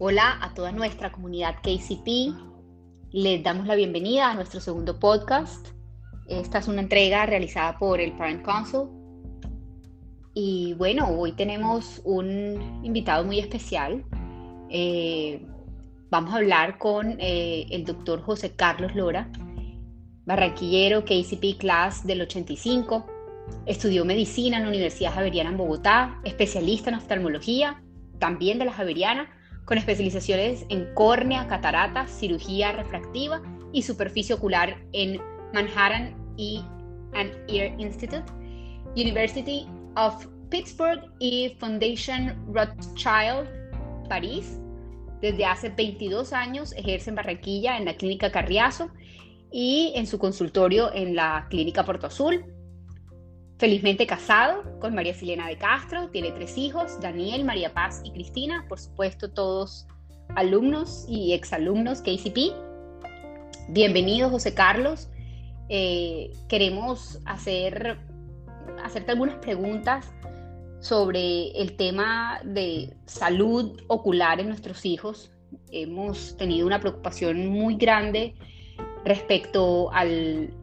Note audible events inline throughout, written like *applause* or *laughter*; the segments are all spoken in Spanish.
Hola a toda nuestra comunidad KCP. Les damos la bienvenida a nuestro segundo podcast. Esta es una entrega realizada por el Parent Council. Y bueno, hoy tenemos un invitado muy especial. Eh, vamos a hablar con eh, el doctor José Carlos Lora, barranquillero KCP Class del 85. Estudió medicina en la Universidad Javeriana en Bogotá, especialista en oftalmología, también de la Javeriana con especializaciones en córnea, cataratas, cirugía refractiva y superficie ocular en Manhattan e and Ear Institute, University of Pittsburgh y Foundation Rothschild, París. Desde hace 22 años ejerce en Barranquilla en la Clínica Carriazo y en su consultorio en la Clínica Porto Azul. Felizmente casado con María Silena de Castro, tiene tres hijos, Daniel, María Paz y Cristina, por supuesto todos alumnos y exalumnos KCP. Bienvenido José Carlos. Eh, queremos hacer, hacerte algunas preguntas sobre el tema de salud ocular en nuestros hijos. Hemos tenido una preocupación muy grande respecto al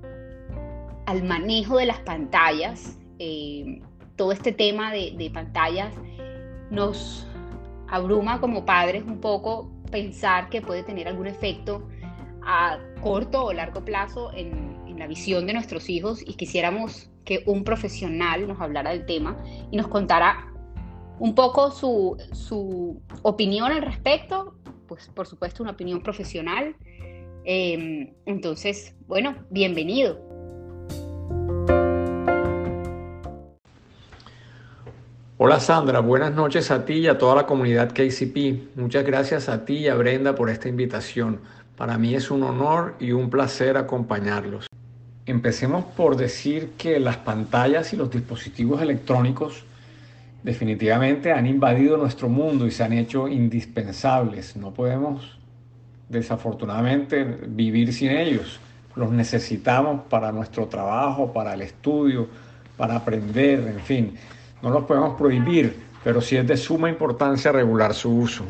al manejo de las pantallas, eh, todo este tema de, pantallas nos abruma como padres un poco pensar que puede tener algún efecto a corto o largo plazo en, la visión de nuestros hijos y quisiéramos que un profesional nos hablara del tema y nos contara un poco su, su opinión al respecto, pues por supuesto una opinión profesional. Eh, entonces, bueno, bienvenido. Hola Sandra, buenas noches a ti y a toda la comunidad KCP. Muchas gracias a ti y a Brenda por esta invitación. Para mí es un honor y un placer acompañarlos. Empecemos por decir que las pantallas y los dispositivos electrónicos definitivamente han invadido nuestro mundo y se han hecho indispensables. No podemos desafortunadamente vivir sin ellos. Los necesitamos para nuestro trabajo, para el estudio, para aprender, en fin no los podemos prohibir, pero sí es de suma importancia regular su uso.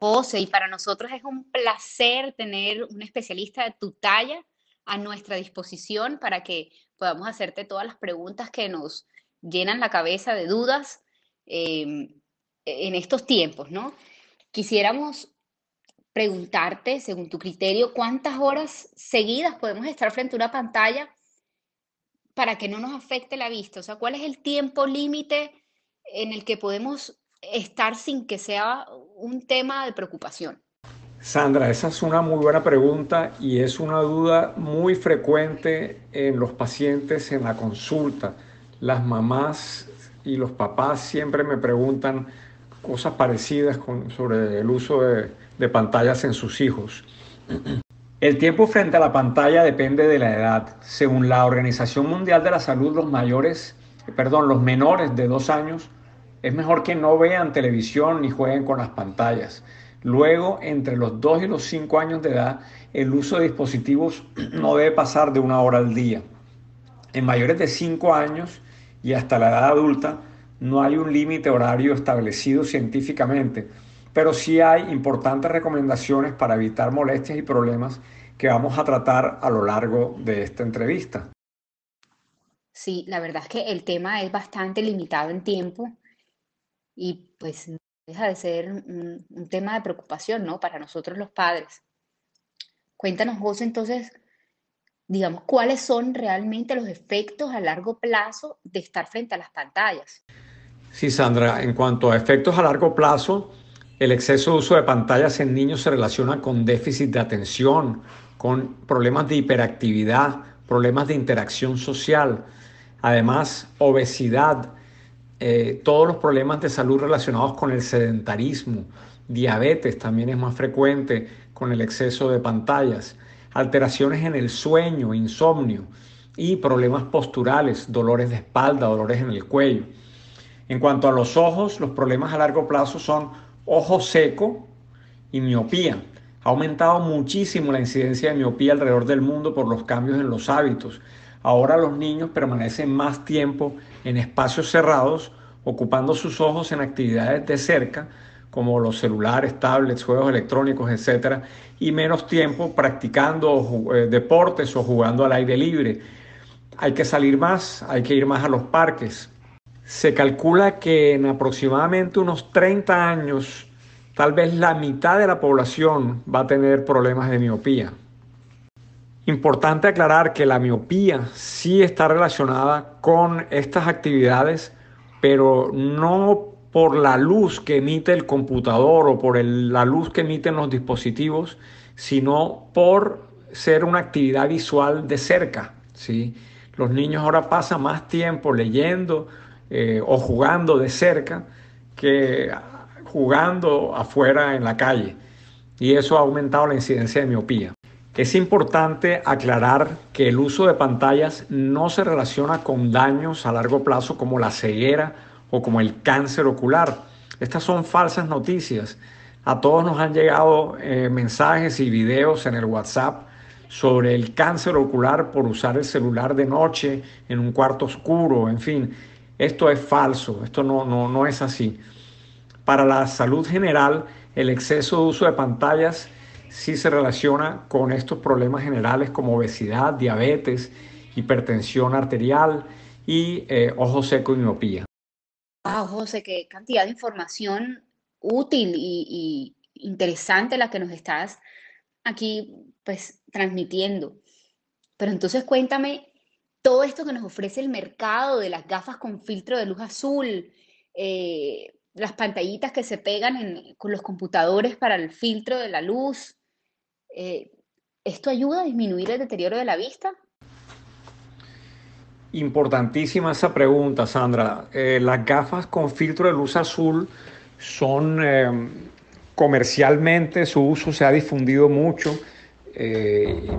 José, y para nosotros es un placer tener un especialista de tu talla a nuestra disposición para que podamos hacerte todas las preguntas que nos llenan la cabeza de dudas em, en estos tiempos, ¿no? Quisiéramos preguntarte, según tu criterio, ¿cuántas horas seguidas podemos estar frente a una pantalla para que no nos afecte la vista? O sea, ¿cuál es el tiempo límite en el que podemos estar sin que sea un tema de preocupación? Sandra, esa es una muy buena pregunta y es una duda muy frecuente en los pacientes en la consulta. Las mamás y los papás siempre me preguntan cosas parecidas sobre el uso de, de pantallas en sus hijos. El tiempo frente a la pantalla depende de la edad. Según la Organización Mundial de la Salud, los mayores, perdón, los menores de dos años, es mejor que no vean televisión ni jueguen con las pantallas. Luego, entre los 2 y los 5 años de edad, el uso de dispositivos *clears throat* no debe pasar de una hora al día. En mayores de 5 años y hasta la edad adulta, no hay un límite horario establecido científicamente pero sí hay importantes recomendaciones para evitar molestias y problemas que vamos a tratar a lo largo de esta entrevista. Sí, la verdad es que el tema es bastante limitado en tiempo y pues deja de ser un, tema de preocupación, ¿no? Para nosotros los padres. Cuéntanos, José, entonces, digamos, cuáles son realmente los efectos a largo plazo de estar frente a las pantallas. Sí, Sandra, en cuanto a efectos a largo plazo, el exceso de uso de pantallas en niños se relaciona con déficit de atención, con problemas de hiperactividad, problemas de interacción social, además obesidad, eh, todos los problemas de salud relacionados con el sedentarismo, diabetes también es más frecuente con el exceso de pantallas, alteraciones en el sueño, insomnio y problemas posturales, dolores de espalda, dolores en el cuello. En cuanto a los ojos, los problemas a largo plazo son ojo seco y miopía. Ha aumentado muchísimo la incidencia de miopía alrededor del mundo por los cambios en los hábitos. Ahora los niños permanecen más tiempo en espacios cerrados, ocupando sus ojos en actividades de cerca, como los celulares, tablets, juegos electrónicos, etcétera, y menos tiempo practicando eh, deportes o jugando al aire libre. Hay que salir más, hay que ir más a los parques. Se calcula que en aproximadamente unos 30 años, tal vez la mitad de la población va a tener problemas de miopía. Importante aclarar que la miopía sí está relacionada con estas actividades, pero no por la luz que emite el computador o por la luz que emiten los dispositivos, sino por ser una actividad visual de cerca. ¿sí? Los niños ahora pasan más tiempo leyendo eh, o jugando de cerca que jugando afuera en la calle. Y eso ha aumentado la incidencia de miopía. Es importante aclarar que el uso de pantallas no se relaciona con daños a largo plazo como la ceguera o como el cáncer ocular. Estas son falsas noticias. A todos nos han llegado eh, mensajes y videos en el WhatsApp sobre el cáncer ocular por usar el celular de noche en un cuarto oscuro, en fin. Esto es falso, esto no, no, no es así. Para la salud general, el exceso de uso de pantallas sí se relaciona con estos problemas generales como obesidad, diabetes, hipertensión arterial y eh, ojo seco y miopía. Wow, José, qué cantidad de información útil y, y interesante la que nos estás aquí pues transmitiendo. Pero entonces cuéntame todo esto que nos ofrece el mercado de las gafas con filtro de luz azul, eh, las pantallitas que se pegan con los computadores para el filtro de la luz. Eh, ¿Esto ayuda a disminuir el deterioro de la vista? Importantísima esa pregunta, Sandra. Eh, las gafas con filtro de luz azul son comercialmente, su uso se ha difundido mucho.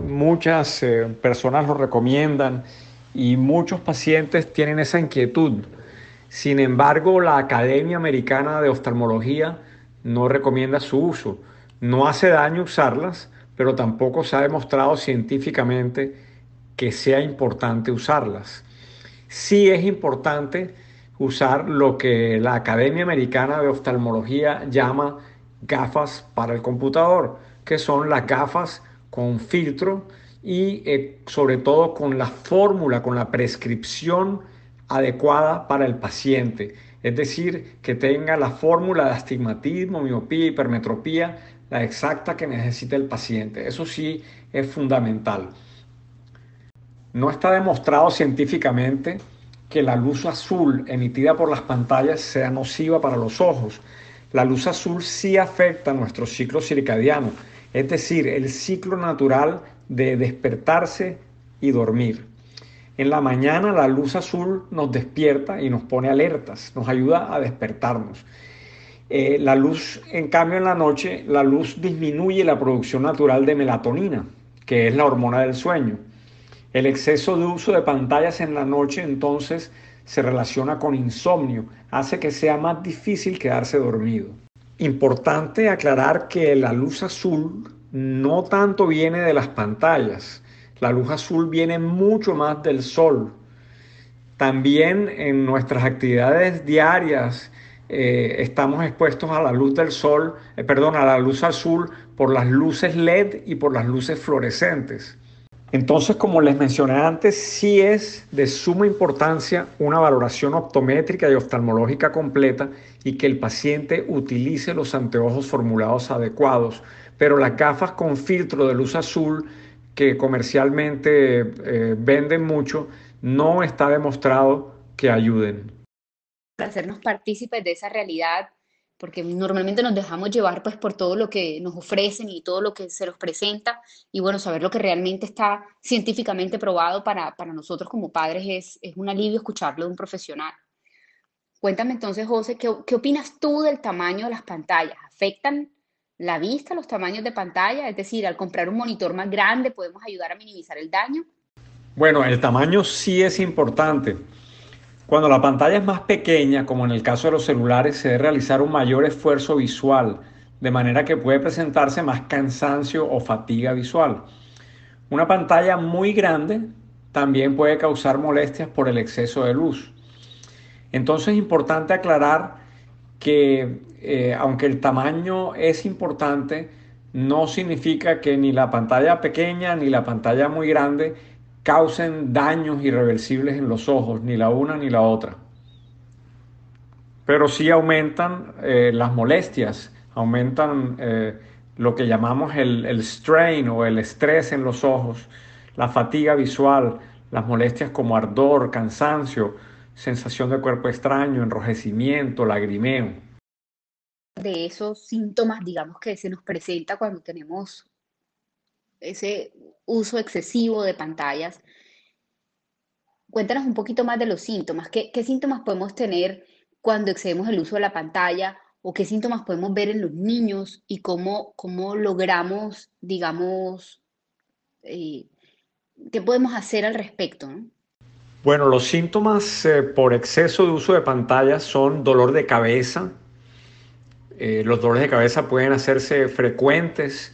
muchas personas lo recomiendan y muchos pacientes tienen esa inquietud. Sin embargo, la Academia Americana de Oftalmología no recomienda su uso. No hace daño usarlas, pero tampoco se ha demostrado científicamente que sea importante usarlas. Sí es importante usar lo que la Academia Americana de Oftalmología llama gafas para el computador, que son las gafas con filtro y eh, sobre todo con la fórmula, con la prescripción adecuada para el paciente. Es decir, que tenga la fórmula de astigmatismo, miopía, hipermetropía, la exacta que necesita el paciente. Eso sí es fundamental. No está demostrado científicamente que la luz azul emitida por las pantallas sea nociva para los ojos. La luz azul sí afecta nuestro ciclo circadiano, es decir, el ciclo natural de despertarse y dormir. En la mañana la luz azul nos despierta y nos pone alertas, nos ayuda a despertarnos. Eh, la luz, en cambio, en la noche, la luz disminuye la producción natural de melatonina, que es la hormona del sueño. El exceso de uso de pantallas en la noche entonces se relaciona con insomnio, hace que sea más difícil quedarse dormido. Importante aclarar que la luz azul no tanto viene de las pantallas, la luz azul viene mucho más del sol. También en nuestras actividades diarias eh, estamos expuestos a la luz del sol, eh, perdón, a la luz azul por las luces LED y por las luces fluorescentes. Entonces, como les mencioné antes, sí es de suma importancia una valoración optométrica y oftalmológica completa y que el paciente utilice los anteojos formulados adecuados. Pero las gafas con filtro de luz azul que comercialmente eh, venden mucho, no está demostrado que ayuden. Para hacernos partícipes de esa realidad, porque normalmente nos dejamos llevar pues por todo lo que nos ofrecen y todo lo que se nos presenta y bueno, saber lo que realmente está científicamente probado para, para nosotros como padres es, es, un alivio escucharlo de un profesional. Cuéntame entonces, José, ¿qué, ¿qué opinas tú del tamaño de las pantallas? ¿Afectan la vista los tamaños de pantalla? Es decir, al comprar un monitor más grande podemos ayudar a minimizar el daño. Bueno, el tamaño sí es importante. Cuando la pantalla es más pequeña, como en el caso de los celulares, se debe realizar un mayor esfuerzo visual, de manera que puede presentarse más cansancio o fatiga visual. Una pantalla muy grande también puede causar molestias por el exceso de luz. Entonces es importante aclarar que eh, aunque el tamaño es importante, no significa que ni la pantalla pequeña ni la pantalla muy grande causen daños irreversibles en los ojos, ni la una ni la otra. Pero sí aumentan eh, las molestias, aumentan eh, lo que llamamos el, el strain o el estrés en los ojos, la fatiga visual, las molestias como ardor, cansancio, sensación de cuerpo extraño, enrojecimiento, lagrimeo. De esos síntomas, digamos, que se nos presenta cuando tenemos ese uso excesivo de pantallas. Cuéntanos un poquito más de los síntomas. ¿Qué, síntomas podemos tener cuando excedemos el uso de la pantalla? ¿O qué síntomas podemos ver en los niños? ¿Y cómo, cómo logramos, digamos, eh, qué podemos hacer al respecto? Bueno, los síntomas eh, por exceso de uso de pantallas son dolor de cabeza. Eh, los dolores de cabeza pueden hacerse frecuentes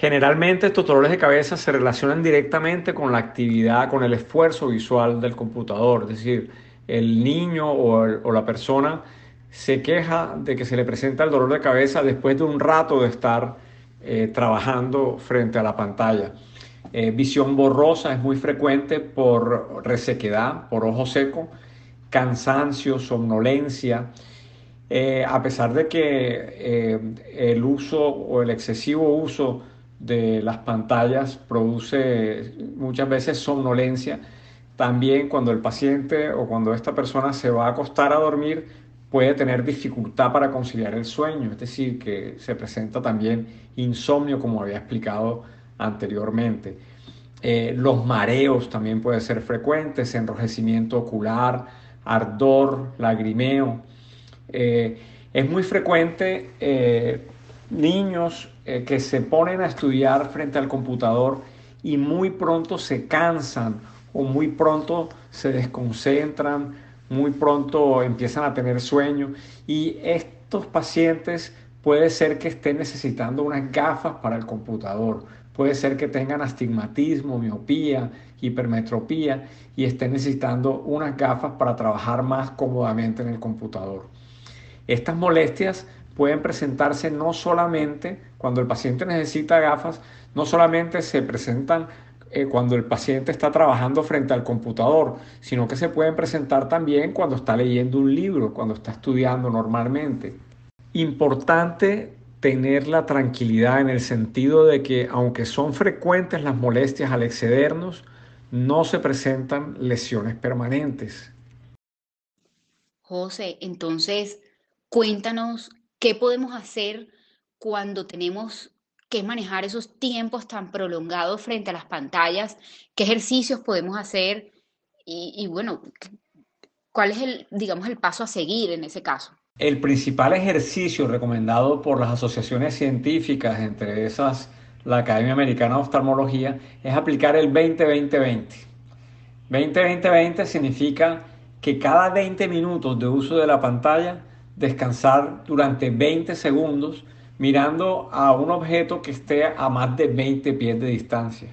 Generalmente estos dolores de cabeza se relacionan directamente con la actividad, con el esfuerzo visual del computador, es decir, el niño o, la persona se queja de que se le presenta el dolor de cabeza después de un rato de estar eh, trabajando frente a la pantalla. Eh, visión borrosa es muy frecuente por resequedad, por ojo seco, cansancio, somnolencia. Eh, a pesar de que el uso o el excesivo uso de las pantallas produce muchas veces somnolencia. También cuando el paciente o cuando esta persona se va a acostar a dormir puede tener dificultad para conciliar el sueño, es decir, que se presenta también insomnio como había explicado anteriormente. Eh, los mareos también pueden ser frecuentes, enrojecimiento ocular, ardor, lagrimeo. Eh, es muy frecuente eh, niños eh, que se ponen a estudiar frente al computador y muy pronto se cansan o muy pronto se desconcentran, muy pronto empiezan a tener sueño y estos pacientes puede ser que estén necesitando unas gafas para el computador, puede ser que tengan astigmatismo, miopía, hipermetropía y estén necesitando unas gafas para trabajar más cómodamente en el computador. Estas molestias pueden presentarse no solamente cuando el paciente necesita gafas, no solamente se presentan eh, cuando el paciente está trabajando frente al computador, sino que se pueden presentar también cuando está leyendo un libro, cuando está estudiando normalmente. Importante tener la tranquilidad en el sentido de que aunque son frecuentes las molestias al excedernos, no se presentan lesiones permanentes. José, entonces cuéntanos ¿Qué podemos hacer cuando tenemos que manejar esos tiempos tan prolongados frente a las pantallas? ¿Qué ejercicios podemos hacer? Y, bueno, ¿cuál es el, digamos, el paso a seguir en ese caso? El principal ejercicio recomendado por las asociaciones científicas, entre esas la Academia Americana de Oftalmología, es aplicar el 20-20-20. 20-20-20 significa que cada 20 minutos de uso de la pantalla descansar durante 20 segundos mirando a un objeto que esté a más de 20 pies de distancia.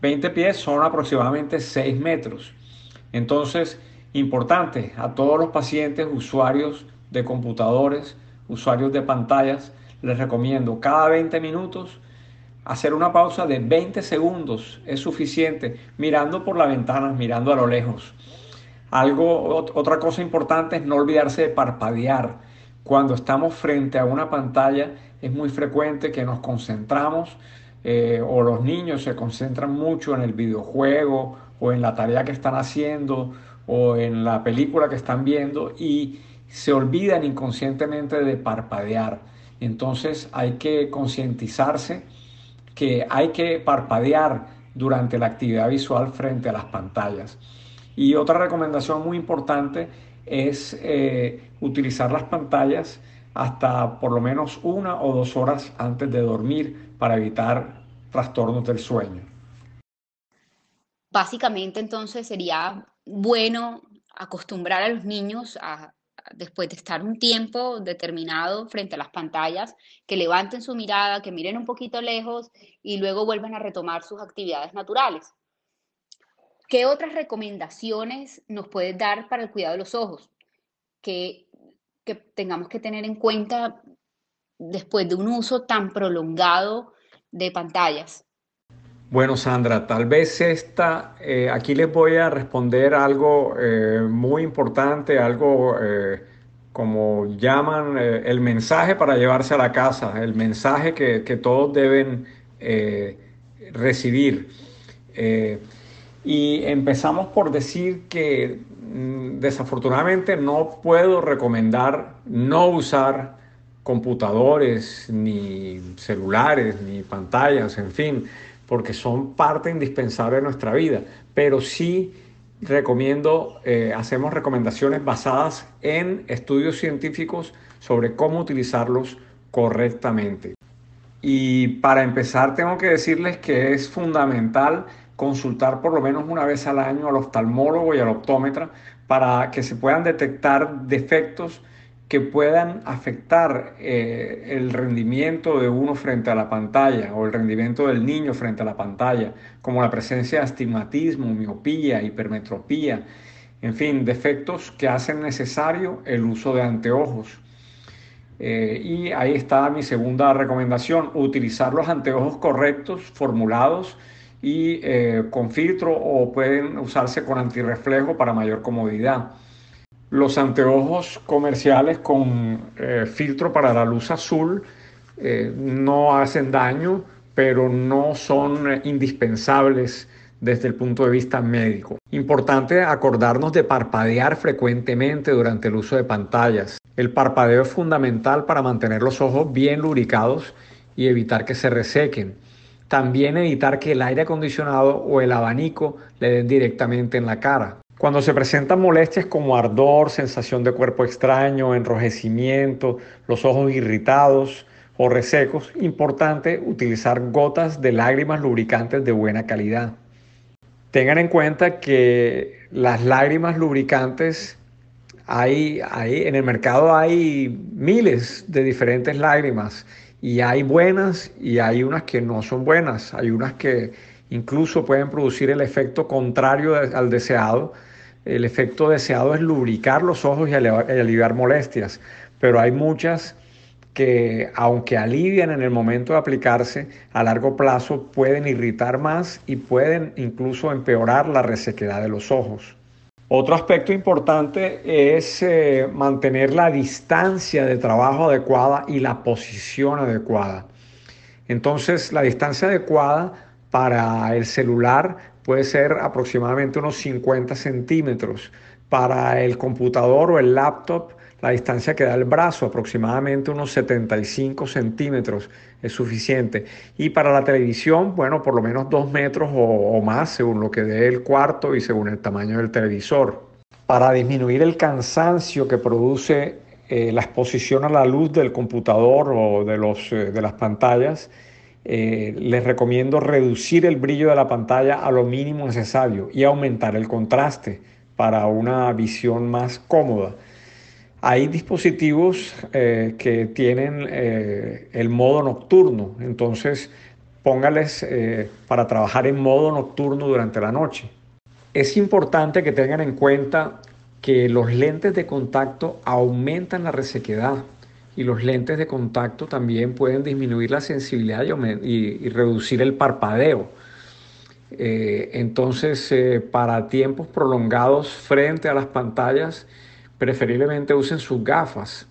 20 pies son aproximadamente 6 metros. Entonces, importante, a todos los pacientes, usuarios de computadores, usuarios de pantallas, les recomiendo cada 20 minutos hacer una pausa de 20 segundos. Es suficiente mirando por la ventana, mirando a lo lejos. Algo, otra cosa importante es no olvidarse de parpadear. Cuando estamos frente a una pantalla es muy frecuente que nos concentramos eh, o los niños se concentran mucho en el videojuego o en la tarea que están haciendo o en la película que están viendo y se olvidan inconscientemente de parpadear. Entonces hay que concientizarse que hay que parpadear durante la actividad visual frente a las pantallas. Y otra recomendación muy importante es eh, utilizar las pantallas hasta por lo menos una o dos horas antes de dormir para evitar trastornos del sueño. Básicamente entonces sería bueno acostumbrar a los niños a, después de estar un tiempo determinado frente a las pantallas, que levanten su mirada, que miren un poquito lejos y luego vuelvan a retomar sus actividades naturales. ¿Qué otras recomendaciones nos puedes dar para el cuidado de los ojos? ¿Qué, que tengamos que tener en cuenta después de un uso tan prolongado de pantallas? Bueno, Sandra, tal vez esta, eh, aquí les voy a responder algo eh, muy importante, algo eh, como llaman el mensaje para llevarse a la casa, el mensaje que, que todos deben recibir. y empezamos por decir que mm, desafortunadamente no puedo recomendar no usar computadores, ni celulares, ni pantallas, en fin porque son parte indispensable de nuestra vida, pero sí recomiendo, eh, hacemos recomendaciones basadas en estudios científicos sobre cómo utilizarlos correctamente. Y para empezar tengo que decirles que es fundamental consultar por lo menos una vez al año al oftalmólogo y al optómetra para que se puedan detectar defectos que puedan afectar eh, el rendimiento de uno frente a la pantalla o el rendimiento del niño frente a la pantalla, como la presencia de astigmatismo, miopía, hipermetropía, en fin, defectos que hacen necesario el uso de anteojos. Eh, y ahí está mi segunda recomendación, utilizar los anteojos correctos, formulados y eh, con filtro o pueden usarse con antirreflejo para mayor comodidad. Los anteojos comerciales con eh, filtro para la luz azul eh, no hacen daño, pero no son eh, indispensables desde el punto de vista médico. Importante acordarnos de parpadear frecuentemente durante el uso de pantallas. El parpadeo es fundamental para mantener los ojos bien lubricados y evitar que se resequen. También evitar que el aire acondicionado o el abanico le den directamente en la cara. Cuando se presentan molestias como ardor, sensación de cuerpo extraño, enrojecimiento, los ojos irritados o resecos, importante utilizar gotas de lágrimas lubricantes de buena calidad. Tengan en cuenta que las lágrimas lubricantes hay, hay, en el mercado hay miles de diferentes lágrimas y hay buenas y hay unas que no son buenas, hay unas que incluso pueden producir el efecto contrario al deseado el efecto deseado es lubricar los ojos y aliviar molestias, pero hay muchas que aunque alivian en el momento de aplicarse, a largo plazo pueden irritar más y pueden incluso empeorar la resequedad de los ojos. Otro aspecto importante es eh, mantener la distancia de trabajo adecuada y la posición adecuada. Entonces, la distancia adecuada para el celular puede ser aproximadamente unos 50 centímetros. Para el computador o el laptop, la distancia que da el brazo, aproximadamente unos 75 centímetros, es suficiente. Y para la televisión, bueno, por lo menos dos metros o, más, según lo que dé el cuarto y según el tamaño del televisor. Para disminuir el cansancio que produce eh, la exposición a la luz del computador o de, los, eh, de las pantallas, eh, les recomiendo reducir el brillo de la pantalla a lo mínimo necesario y aumentar el contraste para una visión más cómoda. Hay dispositivos eh, que tienen eh, el modo nocturno, entonces póngales para trabajar en modo nocturno durante la noche. Es importante que tengan en cuenta que los lentes de contacto aumentan la resequedad y los lentes de contacto también pueden disminuir la sensibilidad y, reducir el parpadeo. Eh, entonces, eh, para tiempos prolongados frente a las pantallas, preferiblemente usen sus gafas.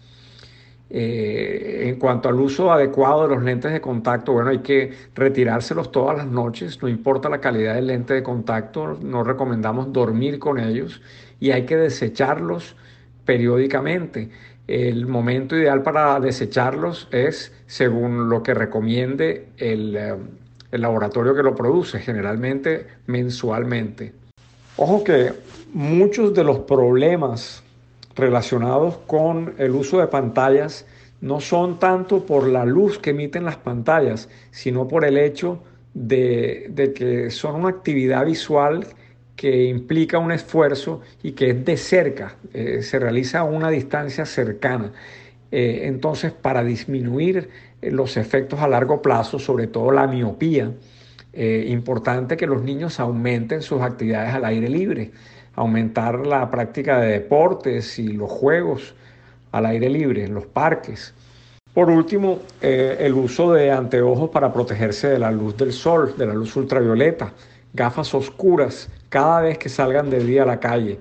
Eh, en cuanto al uso adecuado de los lentes de contacto, bueno, hay que retirárselos todas las noches, no importa la calidad del lente de contacto, no recomendamos dormir con ellos y hay que desecharlos periódicamente. El momento ideal para desecharlos es según lo que recomiende el, eh, el laboratorio que lo produce, generalmente mensualmente. Ojo que muchos de los problemas relacionados con el uso de pantallas no son tanto por la luz que emiten las pantallas, sino por el hecho de que son una actividad visual que implica un esfuerzo y que es de cerca, eh, se realiza a una distancia cercana. Eh, entonces, para disminuir eh, los efectos a largo plazo, sobre todo la miopía, importante que los niños aumenten sus actividades al aire libre, aumentar la práctica de deportes y los juegos al aire libre, en los parques. Por último, el uso de anteojos para protegerse de la luz del sol, de la luz ultravioleta, gafas oscuras cada vez que salgan de día a la calle.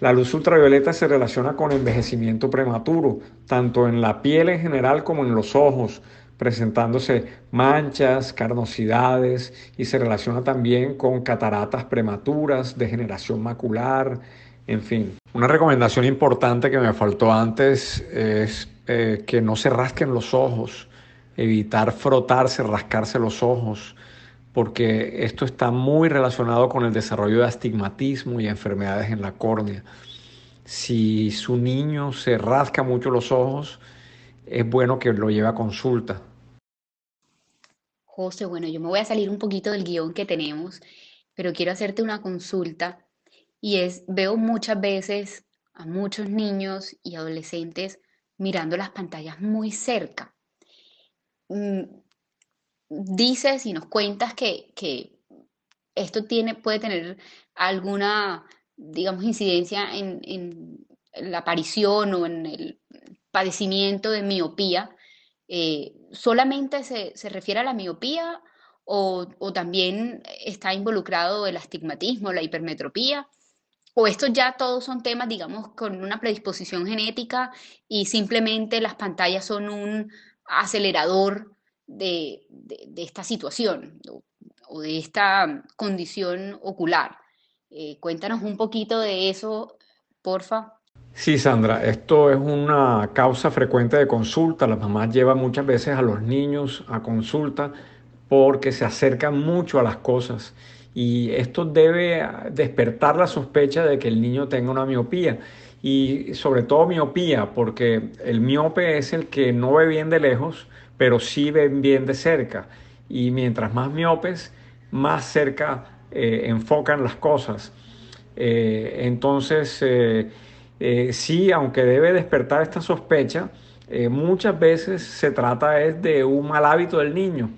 La luz ultravioleta se relaciona con envejecimiento prematuro, tanto en la piel en general como en los ojos, presentándose manchas, carnosidades y se relaciona también con cataratas prematuras, degeneración macular, en fin. Una recomendación importante que me faltó antes es eh, que no se rasquen los ojos, evitar frotarse, rascarse los ojos, porque esto está muy relacionado con el desarrollo de astigmatismo y enfermedades en la córnea. Si su niño se rasca mucho los ojos, es bueno que lo lleve a consulta. José, bueno, yo me voy a salir un poquito del guion que tenemos, pero quiero hacerte una consulta y es, veo muchas veces a muchos niños y adolescentes mirando las pantallas muy cerca. Dices y nos cuentas que, esto tiene, puede tener alguna, digamos, incidencia en, la aparición o en el padecimiento de miopía. Eh, ¿Solamente se, refiere a la miopía o, o, también está involucrado el astigmatismo, la hipermetropía? ¿O estos ya todos son temas, digamos, con una predisposición genética y simplemente las pantallas son un acelerador de, esta situación o, de esta condición ocular? Eh, cuéntanos un poquito de eso, porfa. Sí, Sandra, esto es una causa frecuente de consulta. Las mamás llevan muchas veces a los niños a consulta porque se acercan mucho a las cosas y esto debe despertar la sospecha de que el niño tenga una miopía. Y sobre todo miopía porque el miope es el que no ve bien de lejos pero sí ve bien de cerca. Y mientras más miopes más cerca eh, enfocan las cosas. Eh, entonces eh, sí aunque debe despertar esta sospecha muchas veces se trata de un mal hábito del niño.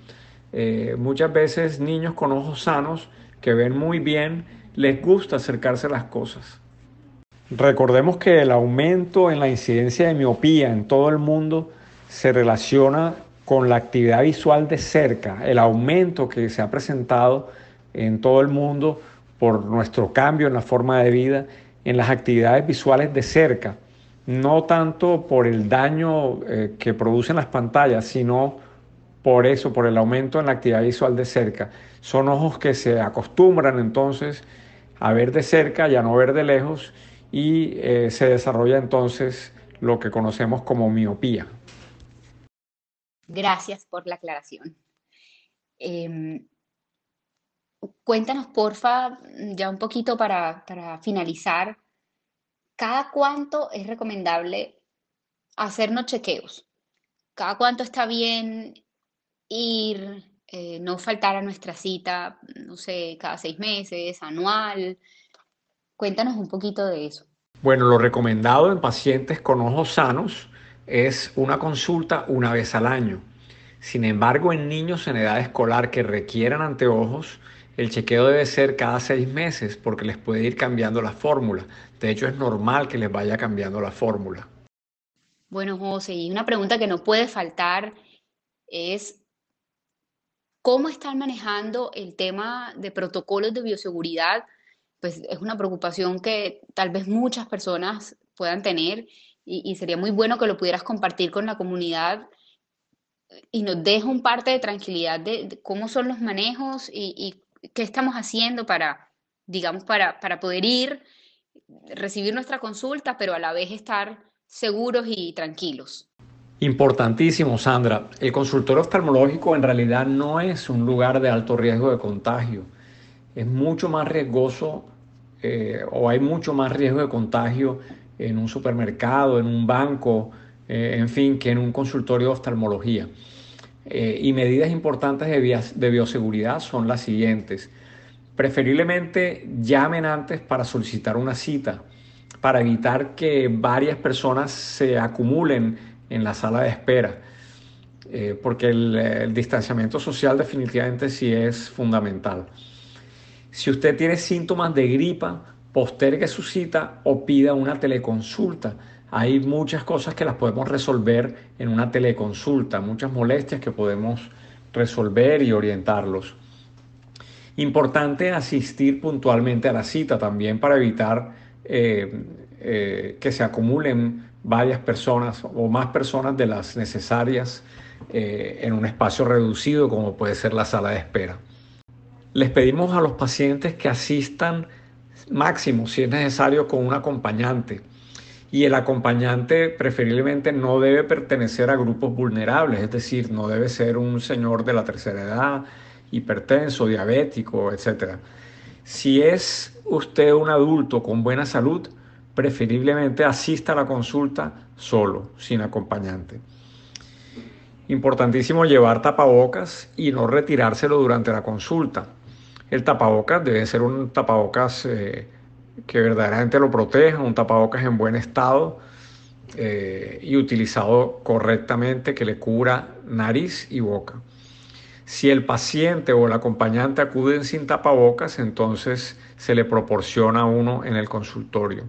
Muchas veces niños con ojos sanos que ven muy bien, les gusta acercarse a las cosas. Recordemos que el aumento en la incidencia de miopía en todo el mundo se relaciona con la actividad visual de cerca, el aumento que se ha presentado en todo el mundo por nuestro cambio en la forma de vida, en las actividades visuales de cerca, no tanto por el daño eh, que producen las pantallas, sino por eso, por el aumento en la actividad visual de cerca. Son ojos que se acostumbran entonces a ver de cerca y a no ver de lejos y eh, se desarrolla entonces lo que conocemos como miopía. Gracias por la aclaración. Em, cuéntanos, porfa, ya un poquito para, para finalizar, ¿cada cuánto es recomendable hacernos chequeos? ¿Cada cuánto está bien ir, eh, no faltar a nuestra cita, no sé, cada seis meses, anual. Cuéntanos un poquito de eso. Bueno, lo recomendado en pacientes con ojos sanos es una consulta una vez al año. Sin embargo, en niños en edad escolar que requieran anteojos, el chequeo debe ser cada seis meses porque les puede ir cambiando la fórmula. De hecho, es normal que les vaya cambiando la fórmula. Bueno, José, y una pregunta que no puede faltar es ¿Cómo están manejando el tema de protocolos de bioseguridad? Pues es una preocupación que tal vez muchas personas puedan tener y, sería muy bueno que lo pudieras compartir con la comunidad y nos deje un parte de tranquilidad de, cómo son los manejos y, qué estamos haciendo para, digamos, para, para poder ir, recibir nuestra consulta, pero a la vez estar seguros y tranquilos. Importantísimo, Sandra. El consultorio oftalmológico en realidad no es un lugar de alto riesgo de contagio. Es mucho más riesgoso eh, o hay mucho más riesgo de contagio en un supermercado, en un banco, eh, en fin, que en un consultorio de oftalmología. Eh, y medidas importantes de, de bioseguridad son las siguientes. Preferiblemente llamen antes para solicitar una cita, para evitar que varias personas se acumulen en la sala de espera, eh, porque el, distanciamiento social definitivamente sí es fundamental. Si usted tiene síntomas de gripa, postergue su cita o pida una teleconsulta. hay muchas cosas que las podemos resolver en una teleconsulta, muchas molestias que podemos resolver y orientarlos. Importante asistir puntualmente a la cita también para evitar eh, eh, que se acumulen varias personas o más personas de las necesarias eh, en un espacio reducido como puede ser la sala de espera. Les pedimos a los pacientes que asistan máximo, si es necesario, con un acompañante. Y el acompañante preferiblemente no debe pertenecer a grupos vulnerables, es decir, no debe ser un señor de la tercera edad, hipertenso, diabético, etc. Si es usted un adulto con buena salud, preferiblemente asista a la consulta solo, sin acompañante. Importantísimo llevar tapabocas y no retirárselo durante la consulta. El tapabocas debe ser un tapabocas eh, que verdaderamente lo proteja, un tapabocas en buen estado eh, y utilizado correctamente que le cubra nariz y boca. Si el paciente o el acompañante acuden sin tapabocas, entonces se le proporciona uno en el consultorio.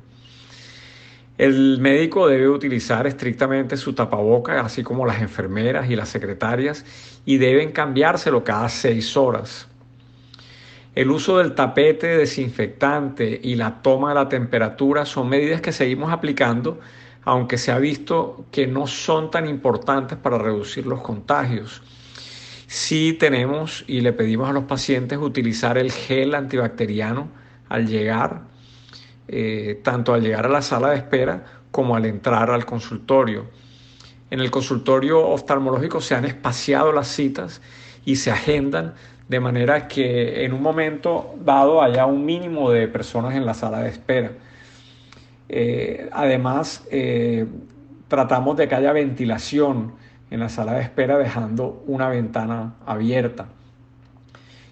El médico debe utilizar estrictamente su tapabocas, así como las enfermeras y las secretarias, y deben cambiárselo cada seis horas. El uso del tapete desinfectante y la toma de la temperatura son medidas que seguimos aplicando, aunque se ha visto que no son tan importantes para reducir los contagios. Sí tenemos y le pedimos a los pacientes utilizar el gel antibacteriano al llegar, eh, tanto al llegar a la sala de espera como al entrar al consultorio. En el consultorio oftalmológico se han espaciado las citas y se agendan de manera que en un momento dado haya un mínimo de personas en la sala de espera. Eh, además, eh, tratamos de que haya ventilación en la sala de espera dejando una ventana abierta.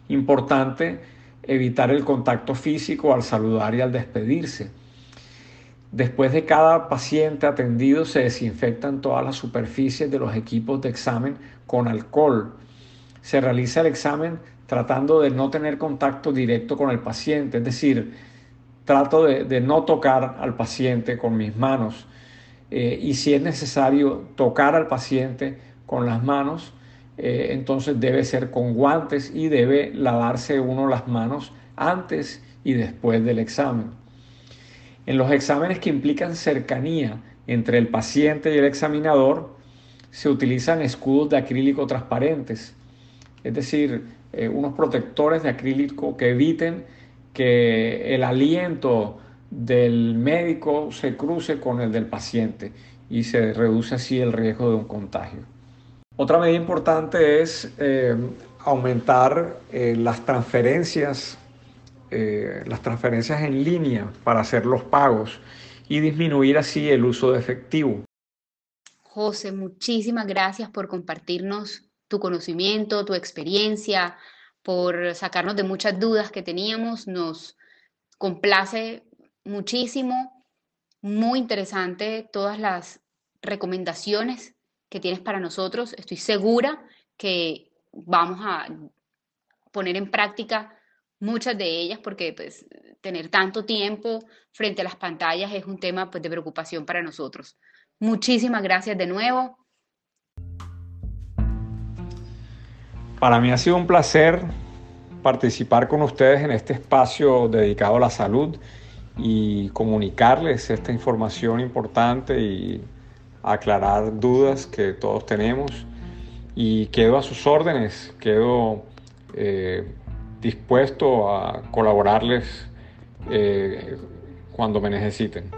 Importante evitar el contacto físico al saludar y al despedirse. Después de cada paciente atendido se desinfectan todas las superficies de los equipos de examen con alcohol se realiza el examen tratando de no tener contacto directo con el paciente, es decir, trato de, no tocar al paciente con mis manos eh, y si es necesario tocar al paciente con las manos, eh, entonces debe ser con guantes y debe lavarse uno las manos antes y después del examen. En los exámenes que implican cercanía entre el paciente y el examinador, se utilizan escudos de acrílico transparentes es decir, eh, unos protectores de acrílico que eviten que el aliento del médico se cruce con el del paciente y se reduce así el riesgo de un contagio. Otra medida importante es eh, aumentar eh, las transferencias, las transferencias en línea para hacer los pagos y disminuir así el uso de efectivo. José, muchísimas gracias por compartirnos tu conocimiento, tu experiencia, por sacarnos de muchas dudas que teníamos. Nos complace muchísimo, muy interesante todas las recomendaciones que tienes para nosotros. Estoy segura que vamos a poner en práctica muchas de ellas porque pues, tener tanto tiempo frente a las pantallas es un tema pues, de preocupación para nosotros. Muchísimas gracias de nuevo. Para mí ha sido un placer participar con ustedes en este espacio dedicado a la salud y comunicarles esta información importante y aclarar dudas que todos tenemos. Y quedo a sus órdenes, quedo eh, dispuesto a colaborarles eh, cuando me necesiten.